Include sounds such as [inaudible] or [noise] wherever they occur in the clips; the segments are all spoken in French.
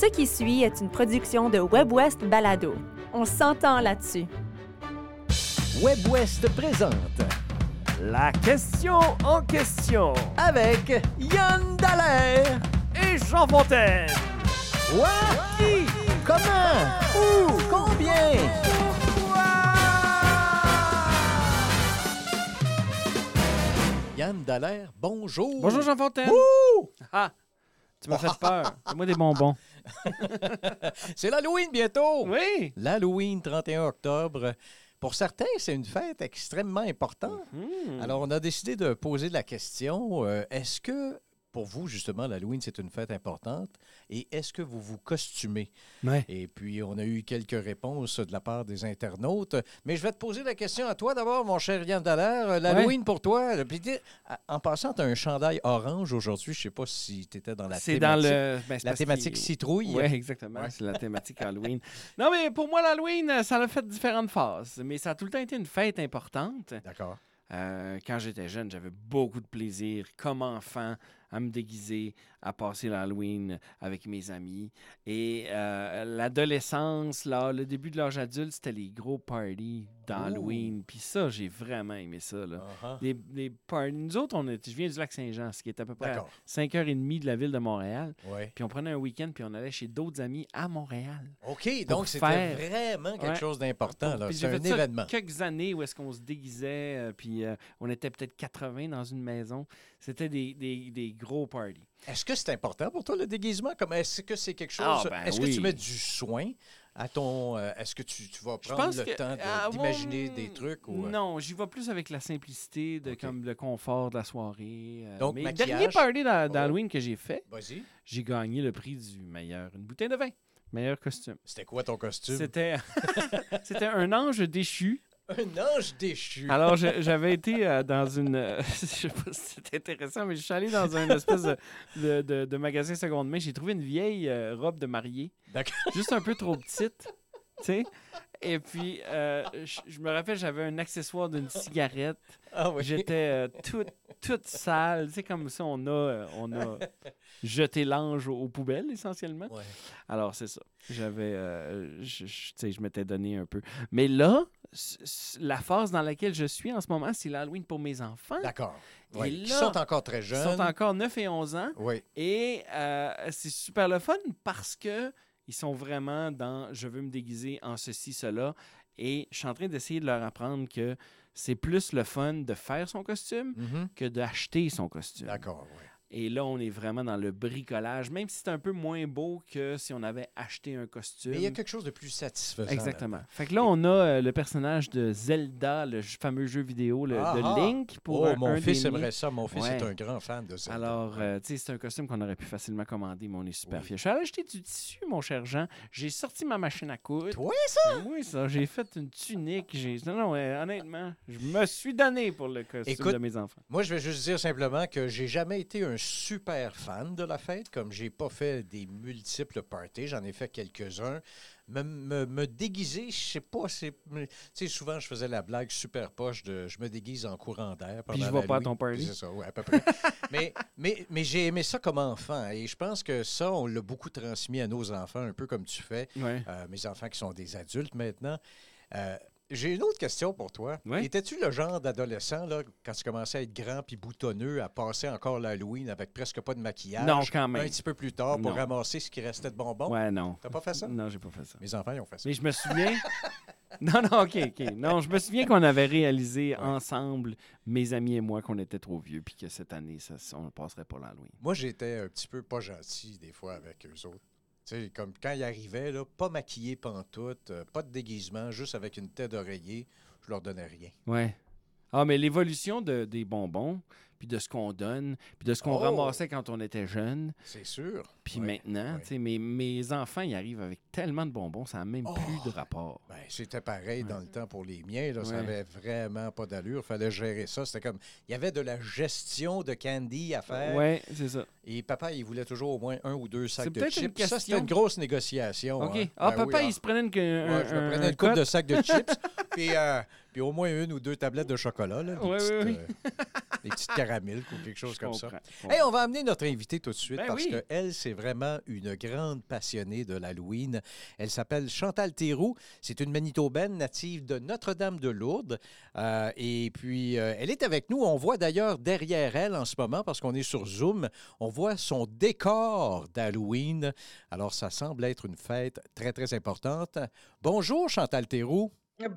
Ce qui suit est une production de WebWest Balado. On s'entend là-dessus. WebWest présente La question en question avec Yann Dallaire. et Jean Fontaine. Quoi? Qui? Comment? Où? Combien? Yann Dallaire, bonjour. Bonjour Jean Fontaine. Ouh! Ah, tu m'as fait peur. [laughs] Moi des bonbons. [laughs] C'est l'Halloween bientôt. Oui. L'Halloween, 31 octobre. Pour certains, c'est une fête extrêmement importante. Hmm. Alors, on a décidé de poser la question euh, est-ce que pour vous, justement, l'Halloween, c'est une fête importante et est-ce que vous vous costumez? Ouais. Et puis, on a eu quelques réponses de la part des internautes. Mais je vais te poser la question à toi d'abord, mon cher Yann Dallaire. Euh, L'Halloween pour toi, euh, en passant, tu as un chandail orange aujourd'hui. Je ne sais pas si tu étais dans la C'est dans thématique. le. ben, La thématique citrouille. Oui, exactement. Ouais. C'est la thématique Halloween. [laughs] Non, mais pour moi, l'Halloween, euh, ça a fait différentes phases. Mais ça a tout le temps été une fête importante. D'accord. Euh, quand j'étais jeune, j'avais beaucoup de plaisir, comme enfant, à me déguiser, à passer l'Halloween avec mes amis. Et euh, l'adolescence, là, le début de l'âge adulte, c'était les gros parties d'Halloween. Puis ça, j'ai vraiment aimé ça. Là. Uh-huh. Des, des parties. Nous autres, on est, je viens du lac Saint-Jean, ce qui est à peu près à D'accord. 5h30 de la ville de Montréal. Ouais. Puis on prenait un week-end, puis on allait chez d'autres amis à Montréal. OK, donc c'était faire- vraiment quelque Ouais. chose d'important. j'ai un fait ça événement. quelques années où est-ce qu'on se déguisait, euh, puis euh, on était peut-être 80 dans une maison. C'était des, des- des gros parties. Est-ce que c'est important pour toi le déguisement? Comme est-ce que c'est quelque chose? Ah, ben est-ce que tu mets du soin à ton. euh, est-ce que tu, tu vas prendre le que- temps de- ah, d'imaginer des trucs? Ou, euh, Non, j'y vais plus avec la simplicité, de, comme le confort de la soirée. euh, Donc, mais maquillage? dernier party Oh. d'Halloween que j'ai fait, j'ai gagné le prix du meilleur, une bouteille de vin, meilleur costume. C'était quoi ton costume? C'était [laughs] c'était un ange déchu. Un ange déchu. Alors, j'avais été euh, dans une. euh, [laughs] je sais pas si c'est intéressant, mais je suis allé dans un espèce de, de, de- de magasin seconde main. J'ai trouvé une vieille euh, robe de mariée, D'accord. juste un peu trop petite, tu sais. Et puis, euh, je, me rappelle, j'avais un accessoire d'une cigarette. Ah oui. J'étais toute, toute sale. Tu sais, comme ça, on a, euh, on a [laughs] jeté l'ange aux, poubelles, essentiellement. Ouais. Alors, c'est ça. J'avais. euh, je, je- tu sais, je m'étais donné un peu. Mais là, la phase dans laquelle je suis en ce moment, c'est l'Halloween pour mes enfants. D'accord. Ouais. Là, sont encore très Ils jeunes. sont encore 9 et 11 ans. Oui. Et euh, c'est super le fun parce que ils sont vraiment dans je veux me déguiser en ceci, cela. Et je suis en train d'essayer de leur apprendre que c'est plus le fun de faire son costume Mhm. que d'acheter son costume. D'accord. oui. Et là, on est vraiment dans le bricolage, même si c'est un peu moins beau que si on avait acheté un costume. Mais il y a quelque chose de plus satisfaisant. Exactement. Fait que là, on a euh, le personnage de Zelda, le fameux jeu vidéo le- Ah, de. Link. Pour Oh, un- mon un fils aimerait ça. Mon fils Ouais. est un grand fan de ça. Alors, euh, tu sais, c'est un costume qu'on aurait pu facilement commander, mais on est super Oui. fiers. Je suis allé acheter du tissu, mon cher Jean. J'ai sorti ma machine à coudre. Toi, ça? Oui, ça. J'ai fait une tunique. Non, non, honnêtement, je me suis donné pour le costume Écoute, de mes enfants. Moi, je vais juste dire simplement que j'ai jamais été un super fan de la fête, comme j'ai pas fait des multiples parties, j'en ai fait quelques-uns. Me, me- me déguiser, je sais pas, c'est. Tu sais, souvent, je faisais la blague super poche de je me déguise en courant d'air. Puis je vais pas à ton party. C'est ça, oui, à peu près. [laughs] mais mais, mais j'ai aimé ça comme enfant et je pense que ça, on l'a beaucoup transmis à nos enfants, un peu comme tu fais. Ouais. Euh, mes enfants qui sont des adultes maintenant. Euh, j'ai une autre question pour toi. Oui. Étais-tu le genre d'adolescent, là, quand tu commençais à être grand puis boutonneux, à passer encore l'Halloween avec presque pas de maquillage? Non, quand Un même. petit peu plus tard pour Non. ramasser ce qui restait de bonbons? Ouais, non. T'as pas fait ça? Non, j'ai pas fait ça. Mes enfants, ils ont fait ça. Mais je me souviens. [laughs] Non, non, OK, OK. Non, je me souviens qu'on avait réalisé ensemble, mes amis et moi, qu'on était trop vieux, puis que cette année, ça, on ne passerait pas l'Halloween. Moi, j'étais un petit peu pas gentil des fois avec eux autres. Sais, comme quand ils arrivaient, là, pas maquillés pantoute, euh, pas de déguisement, juste avec une tête d'oreiller, je leur donnais rien. Ouais. Ah, mais l'évolution de, des bonbons, puis de ce qu'on donne, puis de ce qu'on Oh! ramassait quand on était jeune, C'est sûr. puis maintenant, tu sais, mes, mes enfants, ils arrivent avec tellement de bonbons, ça n'a même Oh! plus de rapport. Ben, c'était pareil Ouais. dans le temps pour les miens. Là, Ça Ouais. avait vraiment pas d'allure. Il fallait gérer ça. C'était comme. Il y avait de la gestion de candy à faire. Ouais, c'est ça. Et papa, il voulait toujours au moins un ou deux sacs C'est de chips. Ça, c'était question. une grosse négociation. OK. hein. Ah, Ben papa, oui, il ah. se prenait une, un, Ouais, je me un- prenais un une coupe de sacs de chips, [laughs] puis, euh, puis au moins une ou deux tablettes de chocolat. Là, des petites, oui. euh, des petites caramels ou quelque chose Je comme ça. Hey, on va amener notre invitée tout de suite Ben parce qu'elle, c'est vraiment une grande passionnée de l'Halloween. Elle s'appelle Chantal Théroux. C'est une Manitobaine native de Notre-Dame-de-Lourdes. Euh, et puis, euh, elle est avec nous. On voit d'ailleurs derrière elle en ce moment, parce qu'on est sur Zoom, on voit son décor d'Halloween. Alors, ça semble être une fête très, très importante. Bonjour, Chantal Théroux.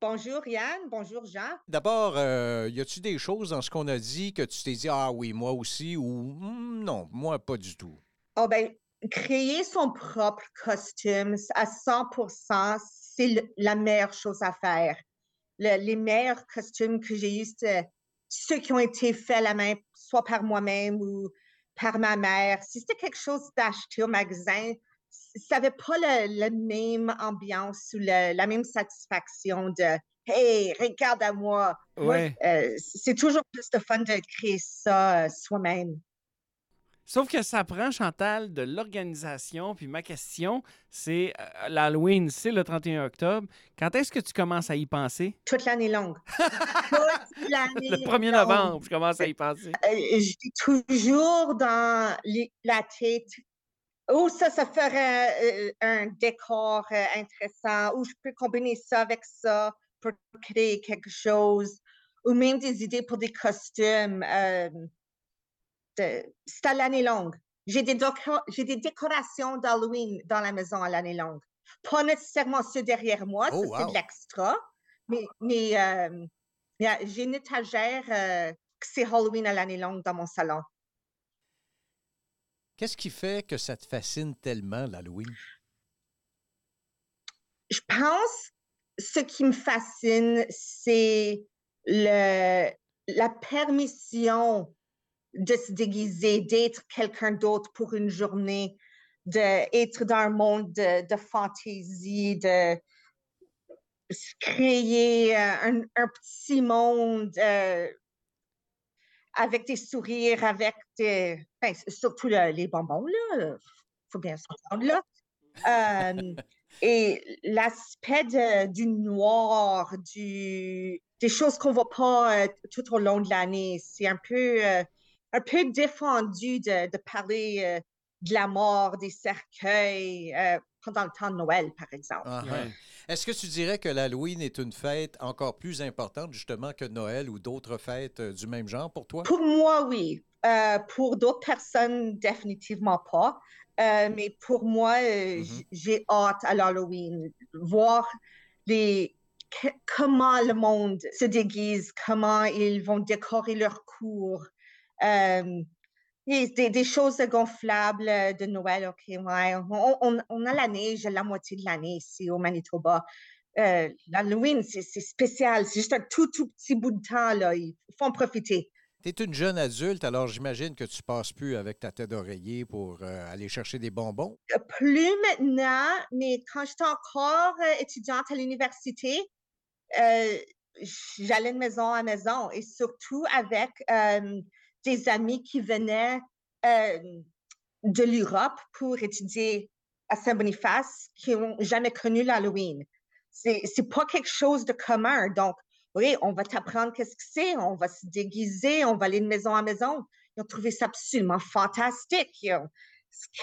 Bonjour Yann, bonjour Jean. D'abord, euh, y a-tu des choses dans ce qu'on a dit que tu t'es dit, ah oui, moi aussi, ou Hmm, non, moi pas du tout? Oh ben, créer son propre costume à 100%, c'est la meilleure chose à faire. Le- les meilleurs costumes que j'ai eus, c'est ceux qui ont été faits à la main, soit par moi-même ou par ma mère. Si c'était quelque chose d'acheté au magasin, ça n'avait pas la même ambiance ou le- la même satisfaction de Hey, regarde à moi. Ouais. euh, c'est toujours plus de fun de créer ça euh, soi-même. Sauf que ça prend, Chantal, de l'organisation. Puis ma question, c'est euh, l'Halloween, c'est le 31 octobre. Quand est-ce que tu commences à y penser? toute l'année longue. [laughs] Toute l'année Le 1er longue. novembre, je commence à y penser. J'ai toujours dans les- la tête, oh, ça, ça ferait euh, un décor euh, intéressant, ou je peux combiner ça avec ça pour créer quelque chose, ou même des idées pour des costumes. euh, de- C'est à l'année longue. J'ai des, doco- j'ai des décorations d'Halloween dans la maison à l'année longue. Pas nécessairement ceux derrière moi, ça Oh, c'est de l'extra, mais, euh, j'ai une étagère euh, que c'est Halloween à l'année longue dans mon salon. Qu'est-ce qui fait que ça te fascine tellement, l'Halloween? Je pense ce qui me fascine, c'est le, la permission de se déguiser, d'être quelqu'un d'autre pour une journée, d'être dans un monde de, fantaisie, de se créer euh, un, un petit monde euh, avec des sourires, avec des. ben, surtout le- les bonbons, là. faut bien s'entendre, là. Euh, [laughs] et l'aspect du noir, du, des choses qu'on ne voit pas euh, tout au long de l'année, c'est un peu, euh, un peu défendu de, de parler de la mort, des cercueils pendant le temps de Noël, par exemple. Ah, Ouais. Est-ce que tu dirais que l'Halloween est une fête encore plus importante, justement, que Noël ou d'autres fêtes euh, du même genre pour toi? Pour moi, oui. Euh, pour d'autres personnes, définitivement pas. Euh, mais pour moi, j- j'ai hâte à l'Halloween. Voir les, que- comment le monde se déguise, comment ils vont décorer leur cours. Euh, et des, des choses gonflables euh, de Noël, OK, ouais. On, on- on a la neige la moitié de l'année ici au Manitoba. Euh, L'Halloween, c'est spécial. C'est juste un tout, tout petit bout de temps, là. Il faut en profiter. Tu es une jeune adulte, alors j'imagine que tu passes plus avec ta tête d'oreiller pour euh, aller chercher des bonbons. Plus maintenant, mais quand j'étais encore étudiante à l'université, euh, j'allais de maison à maison et surtout avec des amis qui venaient euh, de l'Europe pour étudier à Saint-Boniface qui n'ont jamais connu l'Halloween. C'est c'est pas quelque chose de commun. Donc, oui, on va t'apprendre qu'est-ce que c'est, on va se déguiser, on va aller de maison à maison. Ils ont trouvé ça absolument fantastique. Ont-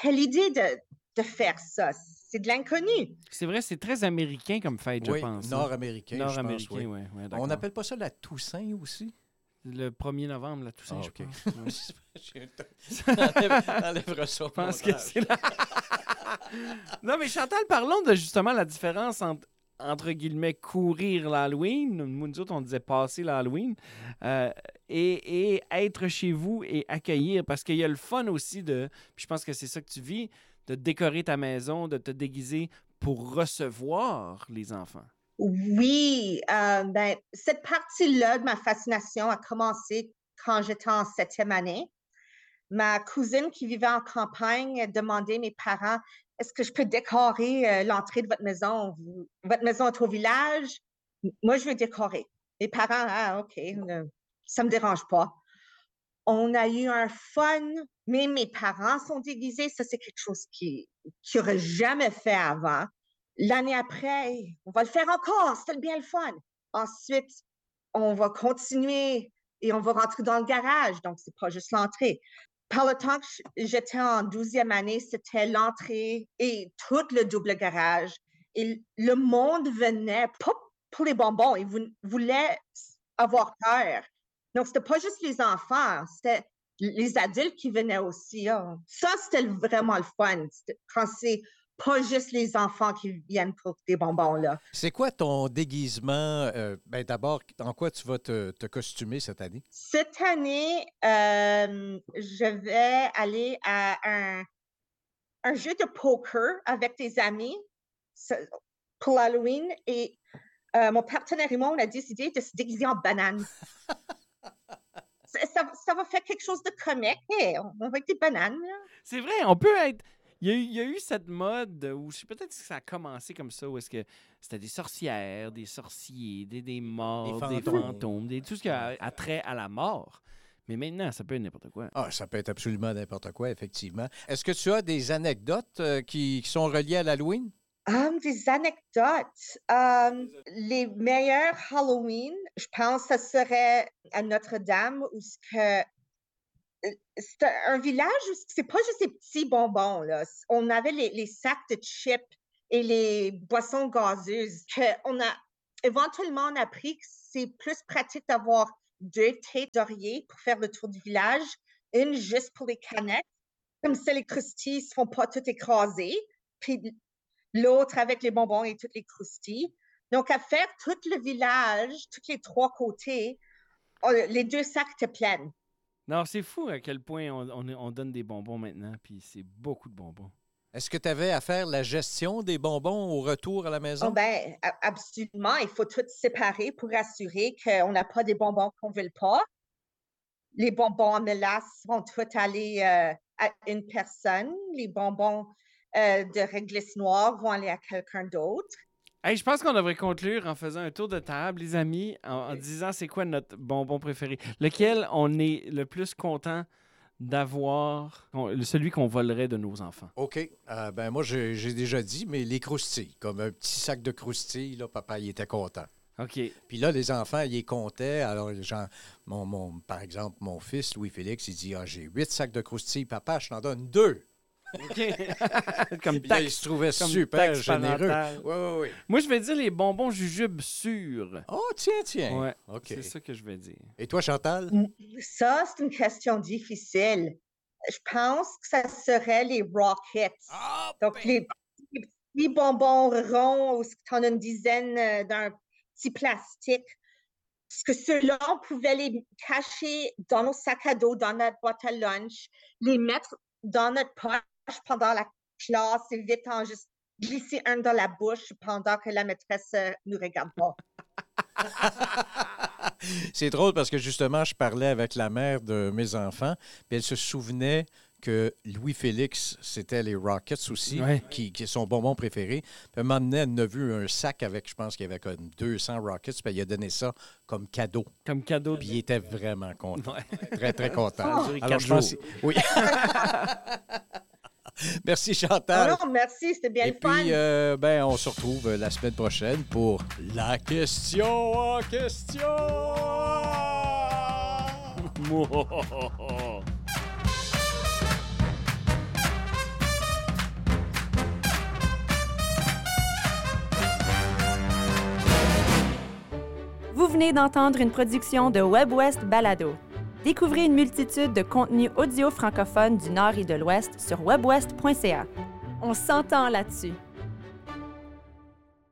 Quelle idée de, de faire ça? C'est de l'inconnu. C'est vrai, c'est très américain comme fête, je pense. hein. nord-américain, je pense, Nord-américain, oui. ouais, ouais, On n'appelle pas ça la Toussaint aussi? Le 1er novembre, là, tout ça, Ah, je OK. pense. [laughs] ouais. Enlève- [laughs] Je pense que c'est la... [laughs] non, mais Chantal, parlons de justement la différence entre, entre guillemets, courir l'Halloween, nous, nous autres, on disait passer l'Halloween, euh, et, et être chez vous et accueillir, parce qu'il y a le fun aussi de, puis je pense que c'est ça que tu vis, de décorer ta maison, de te déguiser pour recevoir les enfants. Oui, euh, ben, cette partie-là de ma fascination a commencé quand j'étais en septième année. Ma cousine qui vivait en campagne demandait à mes parents Est-ce que je peux décorer euh, l'entrée de votre maison? Votre maison est au village Moi, je veux décorer. Les parents Ah, OK, euh, ça ne me dérange pas. On a eu un fun, mais mes parents sont déguisés. Ça, c'est quelque chose qui n'aurait jamais fait avant. L'année après, on va le faire encore, c'était bien le fun. Ensuite, on va continuer et on va rentrer dans le garage. Donc, c'est pas juste l'entrée. Par le temps que j'étais en 12e année, c'était l'entrée et tout le double garage. Et le monde venait, pas pour les bonbons, ils voulaient avoir peur. Donc, c'était pas juste les enfants, c'était les adultes qui venaient aussi. Hein. Ça, c'était vraiment le fun. C'est pas juste les enfants qui viennent pour des bonbons. là. C'est quoi ton déguisement? Euh, ben, D'abord, en quoi tu vas te, costumer cette année? Cette année, euh, je vais aller à un, un, jeu de poker avec des amis pour Halloween et euh, mon partenaire et moi, on a décidé de se déguiser en banane. [laughs] ça, va faire quelque chose de comique. on va être des bananes. C'est vrai, on peut être il y, a, eu cette mode où je sais peut-être que ça a commencé comme ça, où est-ce que c'était des sorcières, des sorciers, des, des morts, des fantômes, des, tout ce qui a, trait à la mort. Mais maintenant, ça peut être n'importe quoi. Ah, ça peut être absolument n'importe quoi, effectivement. Est-ce que tu as des anecdotes euh, qui, sont reliées à l'Halloween? Um, des anecdotes. Um, les meilleurs Halloween, je pense que ce serait à Notre-Dame, où ce que c'est un village où c'est pas juste des petits bonbons. Là. On avait les, sacs de chips et les boissons gazeuses. on a, éventuellement, on a appris que c'est plus pratique d'avoir deux têtes d'oreiller pour faire le tour du village, une juste pour les canettes. Comme les croustilles ne se font pas toutes écrasées. Puis l'autre avec les bonbons et toutes les croustilles. Donc, à faire tout le village, tous les trois côtés, les deux sacs étaient pleins. Non, c'est fou à quel point on, donne des bonbons maintenant, puis c'est beaucoup de bonbons. Est-ce que tu avais à faire la gestion des bonbons au retour à la maison? Oh ben, absolument. Il faut tout séparer pour assurer qu'on n'a pas des bonbons qu'on ne veut pas. Les bonbons en mélasse vont tous aller euh, à une personne. Les bonbons euh, de réglisse noire vont aller à quelqu'un d'autre je pense qu'on devrait conclure en faisant un tour de table, les amis, en, disant c'est quoi notre bonbon préféré. Lequel on est le plus content d'avoir, celui qu'on volerait de nos enfants? OK. Euh, ben moi, j'ai déjà dit, mais les croustilles, comme un petit sac de croustilles, là, papa, il était content. OK. Puis là, les enfants, ils comptaient. Alors, genre, mon, mon, par exemple, mon fils, Louis-Félix, il dit, ah, j'ai huit sacs de croustilles, papa, je t'en donne deux. [laughs] comme il se trouvait super généreux. Moi, je vais dire les bonbons jujubes sûrs. Oh, tiens, tiens. C'est ça que je vais dire. Et toi, Chantal? Ça, c'est une question difficile. Je pense que ça serait les Rockets. Ah, Donc, ben. les, petits bonbons ronds où tu en as une dizaine euh, d'un petit plastique. Parce que ceux-là, on pouvait les cacher dans nos sacs à dos, dans notre boîte à lunch, les mettre dans notre poche pendant la classe et vite en juste glisser un dans la bouche pendant que la maîtresse euh, nous regarde pas. [laughs] C'est drôle parce que justement, je parlais avec la mère de mes enfants, puis elle se souvenait que Louis-Félix, c'était les Rockets aussi, qui, qui, sont son bonbon préféré. Puis un moment donné, elle a vu un sac avec, je pense qu'il y avait comme 200 Rockets, puis il a donné ça comme cadeau. Comme cadeau. Puis il était vraiment content. Très, très content. [laughs] Alors, je pense... Oui. [laughs] [laughs] Merci Chantal. Oh non, merci, c'était bien Et puis, euh, ben, on se retrouve euh, la semaine prochaine pour la question en question. [laughs] Vous venez d'entendre une production de WebWest Balado. Découvrez une multitude de contenus audio francophones du Nord et de l'Ouest sur webwest.ca. On s'entend là-dessus.